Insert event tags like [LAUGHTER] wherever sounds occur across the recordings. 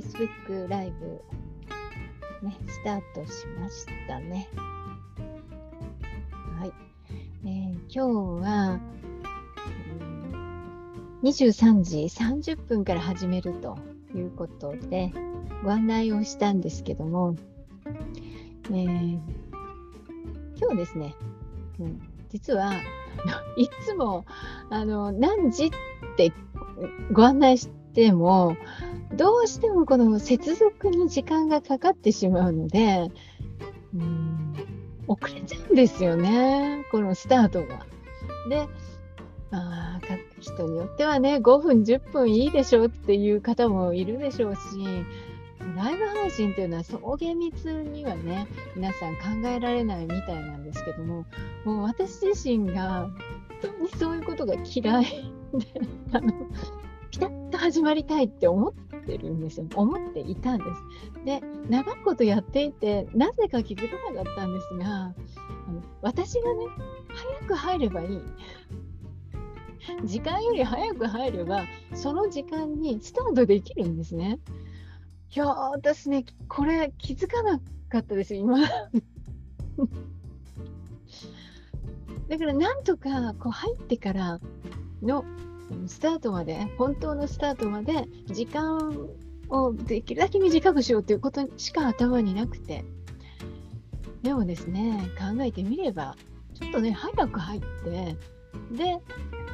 Facebook ライブ、ね、スタートしましたね。はい。えー、今日は、うん、23時30分から始めるということで、ご案内をしたんですけども、えー、今日ですね、うん、実は [LAUGHS] いつもあの何時ってご案内してもどうしてもこの接続に時間がかかってしまうのでうん遅れちゃうんですよねこのスタートが。であ人によってはね5分10分いいでしょうっていう方もいるでしょうしライブ配信というのはそう厳密にはね皆さん考えられないみたいなんですけどももう私自身が本当にそういうことが嫌いであのピタッと始まりたいって思ってるんですよ思っていたんですで長いことやっていてなぜか気づかなかったんですがあの私がね早く入ればいい時間より早く入ればその時間にスタートできるんですね。いや私ね、これ気づかなかったです、今。[LAUGHS] だからなんとかこう入ってからのスタートまで、本当のスタートまで時間をできるだけ短くしようということしか頭になくて。でもですね、考えてみれば、ちょっとね、早く入って、で、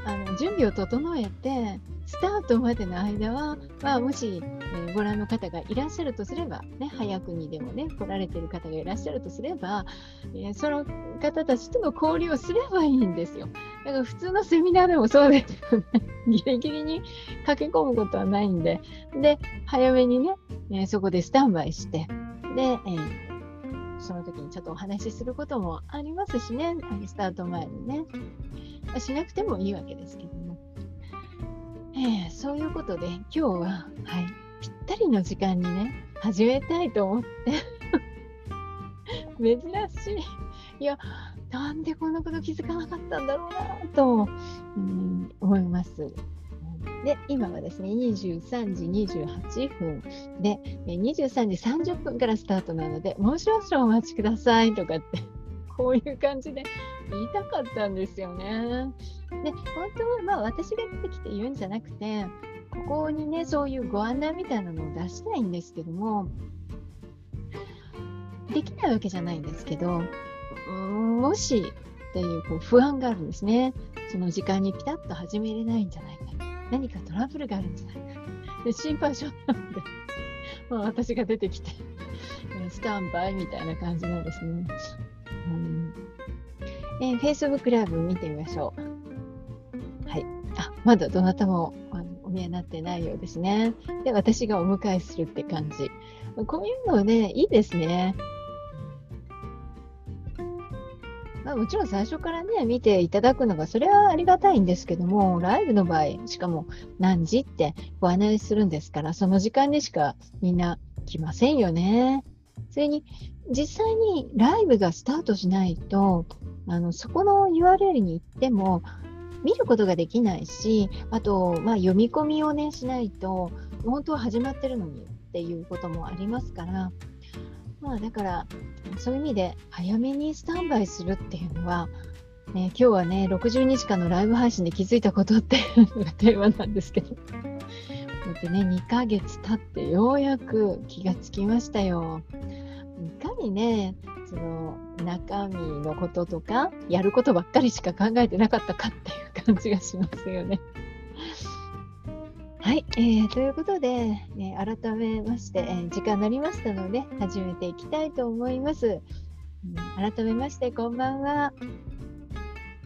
あの準備を整えて、スタートまでの間は、まあ、もし、えー、ご覧の方がいらっしゃるとすれば、ね、早くにでもね、来られている方がいらっしゃるとすれば、えー、その方たちとの交流をすればいいんですよ。だから普通のセミナーでもそうですよね。[LAUGHS] ギリギリに駆け込むことはないんで、で、早めにね、えー、そこでスタンバイして、で、えー、その時にちょっとお話しすることもありますしね、スタート前にね。しなくてもいいわけですけど。えー、そういうことで今日は、はい、ぴったりの時間にね始めたいと思って [LAUGHS] 珍しいいやなんでこんなこと気づかなかったんだろうなと、うん、思います。で、今はですね、23時28分で、23時30分からスタートなので、もう少々お待ちくださいとかってこういう感じで言いたかったんですよね。で、本当はまあ私が出てきて言うんじゃなくて、ここにね、そういうご案内みたいなのを出したいんですけども、できないわけじゃないんですけど、もしっていうこう不安があるんですね。その時間にピタッと始めれないんじゃないか。何かトラブルがあるんじゃないか。で心配性なので、まあ、私が出てきて、スタンバイみたいな感じなんですね。うんえー、Facebook ライブ見てみましょう。はい。あ、まだどなたもあのお見えになってないようですね。で、私がお迎えするって感じ。こういうのね、いいですね。まあ、もちろん最初からね、見ていただくのが、それはありがたいんですけども、ライブの場合、しかも何時ってご案内するんですから、その時間にしかみんな来ませんよね。それに、実際にライブがスタートしないと、あのそこの URL に行っても見ることができないし、あと、まあ、読み込みをね、しないと、本当は始まってるのにっていうこともありますから、まあ、だから、そういう意味で早めにスタンバイするっていうのは、ね、今日はね、60日間のライブ配信で気づいたことっていうのがテーマなんですけど、だってね、2ヶ月経ってようやく気がつきましたよ。いかにねその中身のこととかやることばっかりしか考えてなかったかっていう感じがしますよね。[LAUGHS] はい、えー、ということで、え、改めまして、えー、時間になりましたので始めていきたいと思います。改めましてこんばんは。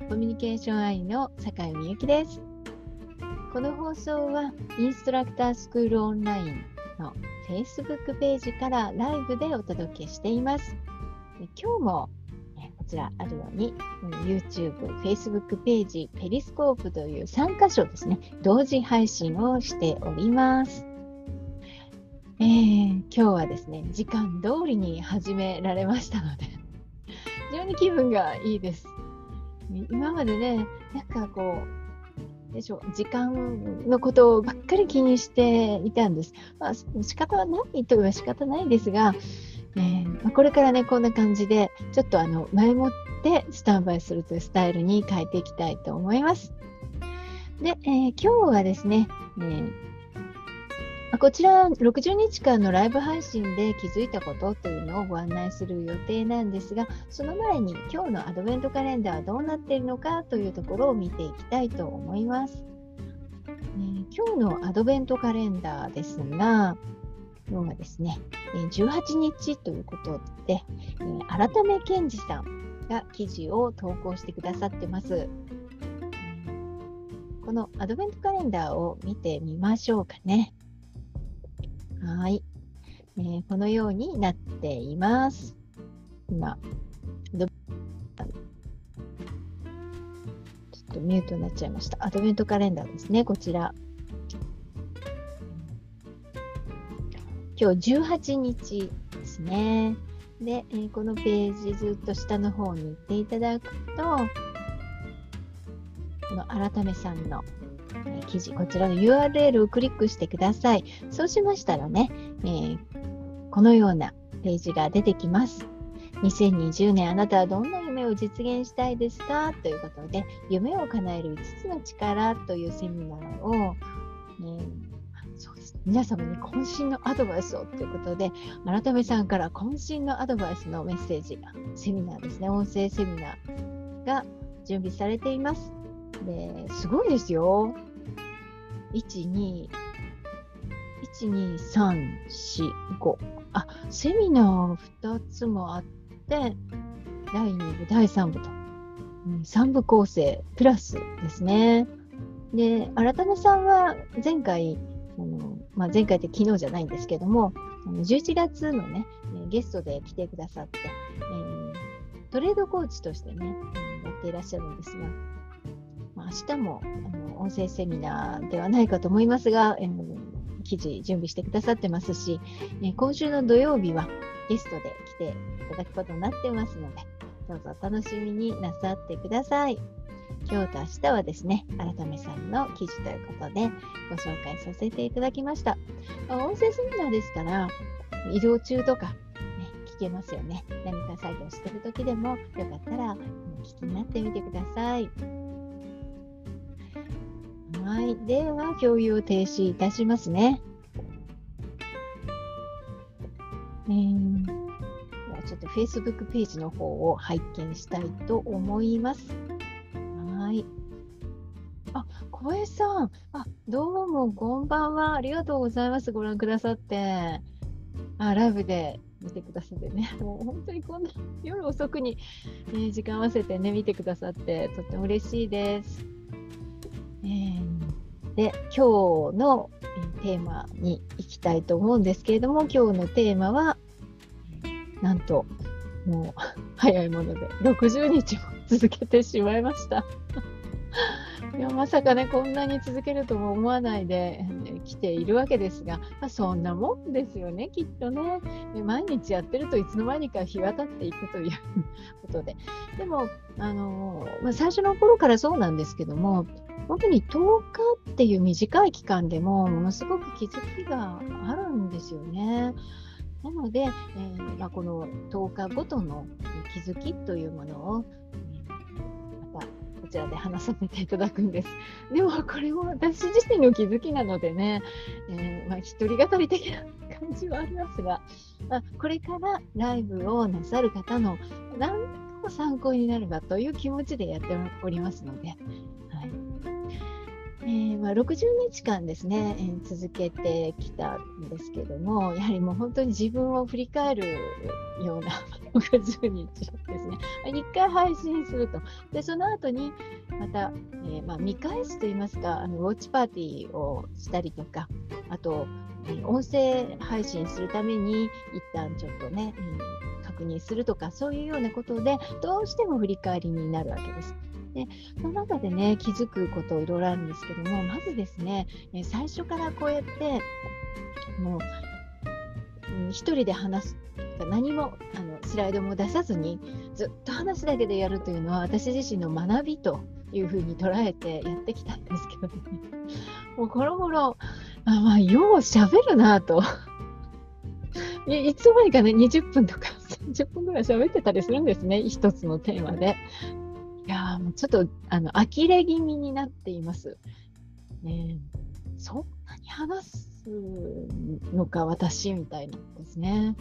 コミュニケーション愛の坂井美由紀です。この放送はインストラクタースクールオンラインの Facebook ページからライブでお届けしています。今日もこちらあるように YouTube、Facebook ページ、ペリスコープという3箇所ですね、同時配信をしております。えー、今日はですね、時間通りに始められましたので、[LAUGHS] 非常に気分がいいです。今までね、なんかこう、でしょう時間のことばっかり気にしていたんです。まあ、仕方はないといえば仕方ないですが、えー、まあ、これからねこんな感じでちょっとあの前もってスタンバイするというスタイルに変えていきたいと思います。で、えー、今日はですね、えーこちら60日間のライブ配信で気づいたことというのをご案内する予定なんですが、その前に今日のアドベントカレンダーはどうなっているのかというところを見ていきたいと思います。え、今日のアドベントカレンダーですが、今日はですね、18日ということで、改め健二さんが記事を投稿してくださってます。このアドベントカレンダーを見てみましょうかね。はい、えー、このようになっています。今、ちょっとミュートになっちゃいました。アドベントカレンダーですね、こちら。今日18日ですね。で、えー、このページずっと下の方に行っていただくと、この改めさんの記事、こちらの URL をクリックしてください。そうしましたらね、えー、このようなページが出てきます。2020年あなたはどんな夢を実現したいですか？ということで、夢を叶える5つの力というセミナーを、ね、そうです皆様に渾身のアドバイスをということで、改めさんから渾身のアドバイスのメッセージ、セミナーですね、音声セミナーが準備されています。ですごいですよ。12345。あ、セミナー2つもあって、第2部、第3部と、うん、3部構成プラスですね。で、新田さんは前回、あのまあ、前回って昨日じゃないんですけども、11月のね、ゲストで来てくださって、えー、トレードコーチとしてね、やっていらっしゃるんですが、明日もあの音声セミナーではないかと思いますが、えー、記事準備してくださってますし、え今週の土曜日はゲストで来ていただくことになってますので、どうぞお楽しみになさってください。今日と明日はですね、改めさんの記事ということでご紹介させていただきました。音声セミナーですから、移動中とか、ね、聞けますよね。何か作業してる時でもよかったら聞きになってみてください。はい。では、共有を停止いたしますね。えー、ではちょっと Facebook ページの方を拝見したいと思います。はい。あ、小江さん。あ、どうも、こんばんは。ありがとうございます。ご覧くださって。あ、ライブで見てくださってね。[LAUGHS] もう本当にこんな夜遅くに、えー、時間合わせてね、見てくださって、とっても嬉しいです。えー、で今日のテーマに行きたいと思うんですけれども今日のテーマはなんともう [LAUGHS] 早いもので60日も続けてしまいました。[LAUGHS] いやまさかねこんなに続けるとも思わないで、来ているわけですが、まあ、そんなもんですよねきっとね毎日やってるといつの間にか日渡っていくという [LAUGHS] ことででも、あのまあ、最初の頃からそうなんですけども本当に10日っていう短い期間でもものすごく気づきがあるんですよね。なので、えー、まあ、この10日ごとの気づきというものを、またこちらで話させていただくんです。でもこれも私自身の気づきなのでね、えー、まあ、一人語り的な感じはありますが、まあ、これからライブをなさる方の何か参考になればという気持ちでやっておりますので、えー、まあ、60日間ですね、えー、続けてきたんですけどもやはりもう本当に自分を振り返るような [LAUGHS] 60日ですね1回配信するとでその後にまた、えー、まあ、見返すといいますかあのウォッチパーティーをしたりとかあと、え音声配信するために一旦ちょっとね、確認するとかそういうようなことでどうしても振り返りになるわけです。でその中でね気づくこといろいろあるんですけどもまずですね最初からこうやってもう一人で話す何もあのスライドも出さずにずっと話すだけでやるというのは私自身の学びというふうに捉えてやってきたんですけどね。[LAUGHS] もうこの頃あまあよう喋るなと。いいつの間にかね20分とか30分ぐらい喋ってたりするんですね一つのテーマで。いやもうちょっとあの呆れ気味になっていますねそんなに話すのか私みたいなんですね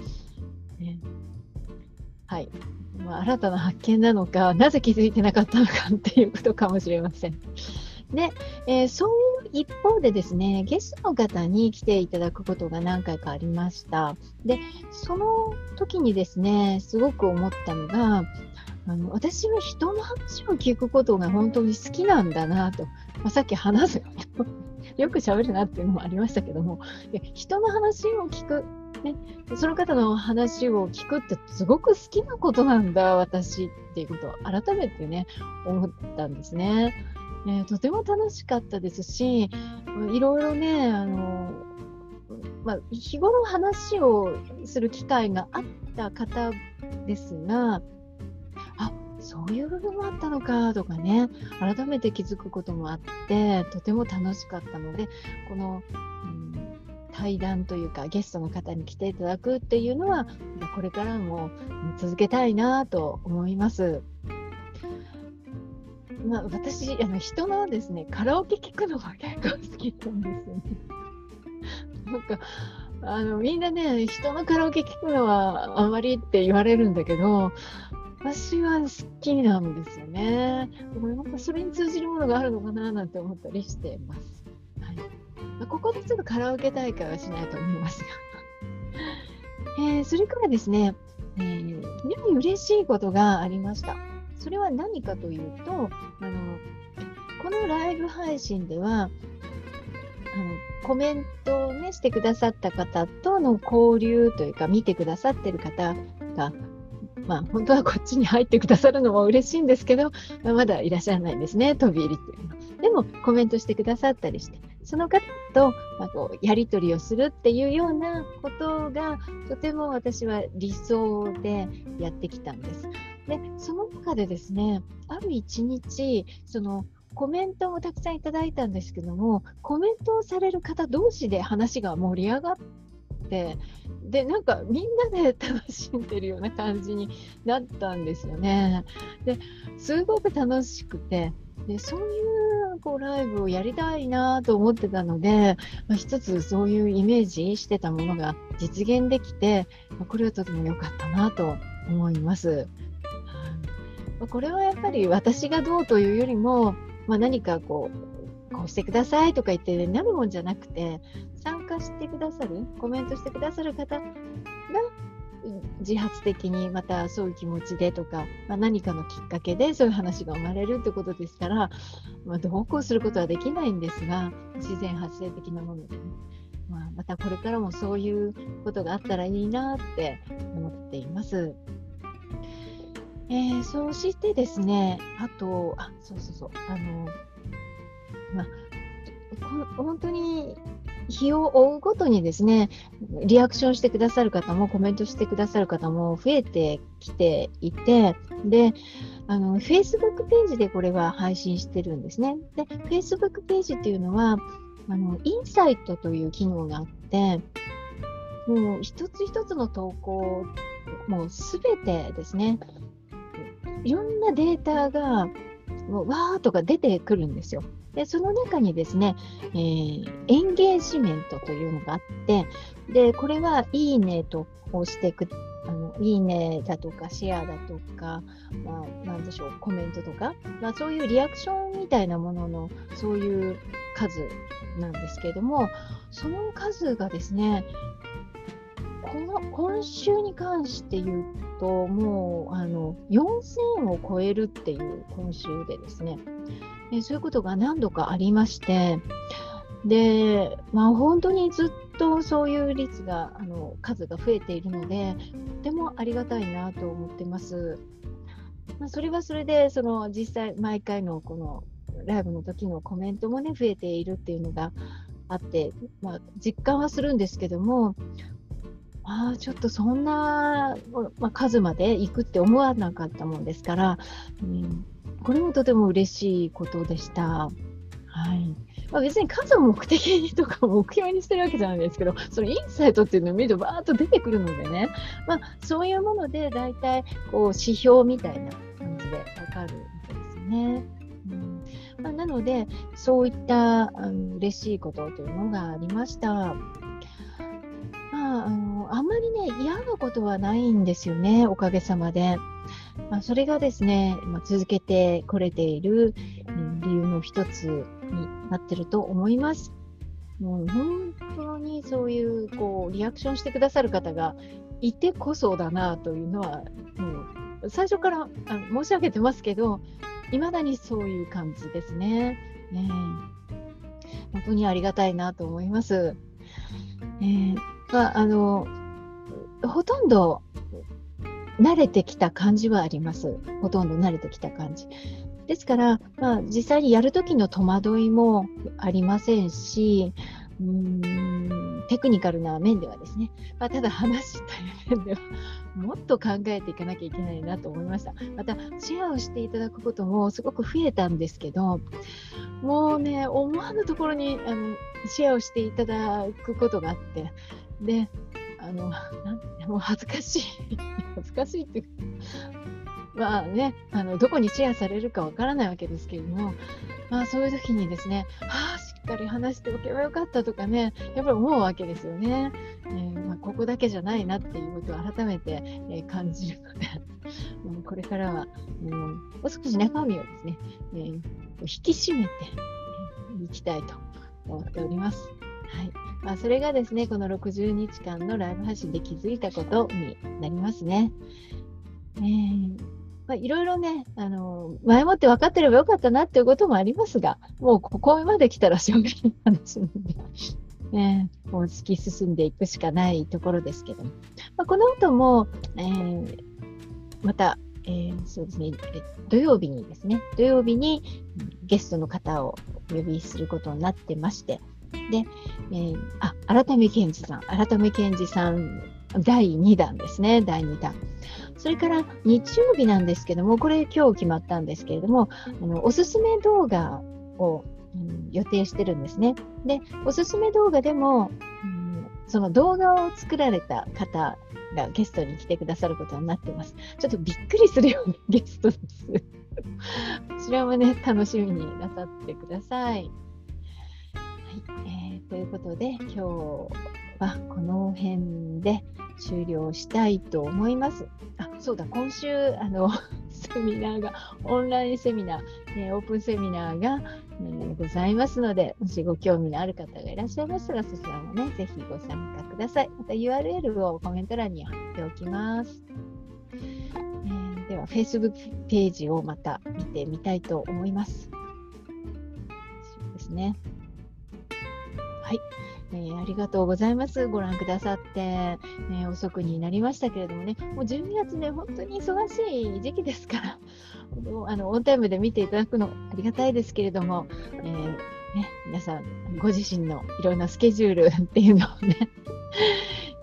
ねはい。まあ、新たな発見なのか、なぜ気づいてなかったのかっていうことかもしれません。で、えー、そういう一方でですね、ゲストの方に来ていただくことが何回かありました。で、その時にですね、すごく思ったのが、あの私は人の話を聞くことが本当に好きなんだなと、まあ、さっき話す [LAUGHS] よく喋るなっていうのもありましたけども、人の話を聞く。ね、その方の話を聞くってすごく好きなことなんだ私っていうことを改めてね思ったんですね。ねとても楽しかったですしいろいろねあの、まあ、日頃話をする機会があった方ですがそういう部分もあったのかとかね改めて気づくこともあってとても楽しかったのでこの、うん対談というかゲストの方に来ていただくっていうのはこれからも続けたいなと思います。まあ、私あの人のですねカラオケ聞くのが結構好きなんですよね。[LAUGHS] なんかあのみんなね人のカラオケ聞くのはあまりって言われるんだけど私は好きなんですよね。でもなんかそれに通じるものがあるのかななんて思ったりしてます。ここでちょっとカラオケ大会はしないと思いますが [LAUGHS] えー、それからですね、えー、非常に嬉しいことがありました。それは何かというと、あのこのライブ配信では、あのコメントを、ね、してくださった方との交流というか、見てくださってる方が、まあ、本当はこっちに入ってくださるのも嬉しいんですけど、まだいらっしゃらないんですね、飛び入りっていうのは。でも、コメントしてくださったりして、その方と、まあ、こうやり取りをするっていうようなことがとても私は理想でやってきたんです。でその中でですねある一日そのコメントもたくさんいただいたんですけどもコメントをされる方同士で話が盛り上がってでなんかみんなで [LAUGHS] 楽しんでるような感じになったんですよね。ですごく楽しくてでそういうこうライブをやりたいなと思ってたので、まあ、一つそういうイメージしてたものが実現できて、まあ、これはとても良かったなと思います。これはやっぱり私がどうというよりも、まあ、何かこうこうしてくださいとか言って、なるもんじゃなくて参加してくださるコメントしてくださる方が自発的にまたそういう気持ちでとか、まあ、何かのきっかけでそういう話が生まれるってことですから、まあ、どうこうすることはできないんですが自然発生的なものでね、まあ、またこれからもそういうことがあったらいいなって思っています。えー、そしてですね、あと、あ、そうそうそう、あの、まあ、本当に日を追うごとにですね、リアクションしてくださる方もコメントしてくださる方も増えてきていて、で、あの、Facebook ページでこれは配信してるんですね。で、Facebook ページっていうのは、あの、インサイトという機能があって、もう一つ一つの投稿、もうすべてですね、いろんなデータが、わーっとか出てくるんですよ。でその中にですね、えー、エンゲージメントというのがあって、でこれはいいねと押していくあのいいねだとかシェアだとか、まあ、なんでしょうコメントとか、まあ、そういうリアクションみたいなもののそういう数なんですけれどもその数がですねこの今週に関して言うともうあの4000を超えるっていう今週でですねえそういうことが何度かありまして、で、まあ、本当にずっとそういう率が、あの数が増えているので、とてもありがたいなと思ってます。まあ、それはそれで、その実際、毎回のこのライブの時のコメントもね、増えているっていうのがあって、まあ、実感はするんですけども、あちょっとそんな、まあ、数まで行くって思わなかったもんですから、うんこれもとても嬉しいことでした。はいまあ、別に数を目的にとか目標にしてるわけじゃないですけど、そのインサイトっていうのを見るとバーッと出てくるのでね、まあ、そういうもので大体こう指標みたいな感じでわかるわけですよね。うんまあ、なので、そういったあの嬉しいことというのがありました。ま、ああんまりね、嫌なことはないんですよね、おかげさまで。まあ、それがですね、まあ、続けてこれている、うん、理由の一つになってると思います。もう本当にそういうこうリアクションしてくださる方がいてこそだなというのは、もう最初からあ申し上げてますけど、いまだにそういう感じですね。ね本当にありがたいなと思います。えーまあ、あのほとんど慣れてきた感じはあります。ほとんど慣れてきた感じ。ですから、まあ、実際にやるときの戸惑いもありませんし、うーんテクニカルな面ではですね、まあ、ただ話したい面ではもっと考えていかなきゃいけないなと思いました。また、シェアをしていただくこともすごく増えたんですけど、もうね、思わぬところにあのシェアをしていただくことがあって、で、あの、なんもう恥ずかしい。[LAUGHS] 恥ずかしいっていうか、まあね、あのどこにシェアされるかわからないわけですけれども、まあそういう時にですね、はあ、しっかり話しておけばよかったとかね、やっぱり思うわけですよね。えー、まあ、ここだけじゃないなっていうことを改めて、え、感じるので、[LAUGHS] もうこれからは、もう少し中身をですね、えー、引き締めていきたいと思っております。はいまあ、それがですね、この60日間のライブ配信で気づいたことになりますね。えー、いろいろね、あの前もって分かってればよかったなっていうこともありますが、もうここまで来たらしょうがない話なので、ね、もう突き進んでいくしかないところですけども、まあ、この後も、えー、また、えー、そうですね、土曜日にですね、土曜日にゲストの方をお呼びすることになってまして、で、えー、あ、改め健二さん、改め健二さん、第2弾ですね、第2弾。それから日曜日なんですけども、これ今日決まったんですけれども、あのおすすめ動画を、うん、予定してるんですね。で、おすすめ動画でも、うん、その動画を作られた方がゲストに来てくださることになってます。ちょっとびっくりするようなゲストです。[LAUGHS] こちらもね、楽しみになさってください。えということで今日はこの辺で終了したいと思います。あそうだ今週あの [LAUGHS] セミナーがオンラインセミナー、えオープンセミナーが、えー、ございますのでもしご興味のある方がいらっしゃいましたらそちらもねぜひご参加ください。また URL をコメント欄に貼っておきます。え、では Facebook ページをまた見てみたいと思います。そうですね。はい、えー、ありがとうございます。ご覧くださって、えー、遅くになりましたけれどもね、もう12月ね、本当に忙しい時期ですから、[LAUGHS] あのオンタイムで見ていただくのありがたいですけれども、えー、ね、皆さん、ご自身のいろんなスケジュールっていうのをね、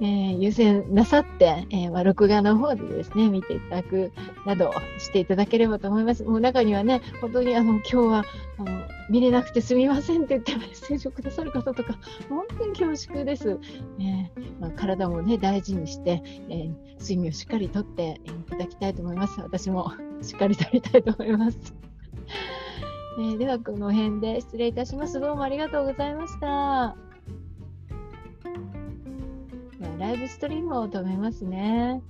えー、優先なさって、えーまあ、録画の方でですね、見ていただくなどしていただければと思います。もう中にはね、本当にあの今日はあの見れなくてすみませんって言ってメッセージをくださる方とか、本当に恐縮です。えーまあ、体もね、大事にして、え、睡眠をしっかりとっていただきたいと思います。私もしっかりとりたいと思います。えー、では、この辺で失礼いたします。どうもありがとうございました。ライブストリームを止めますね。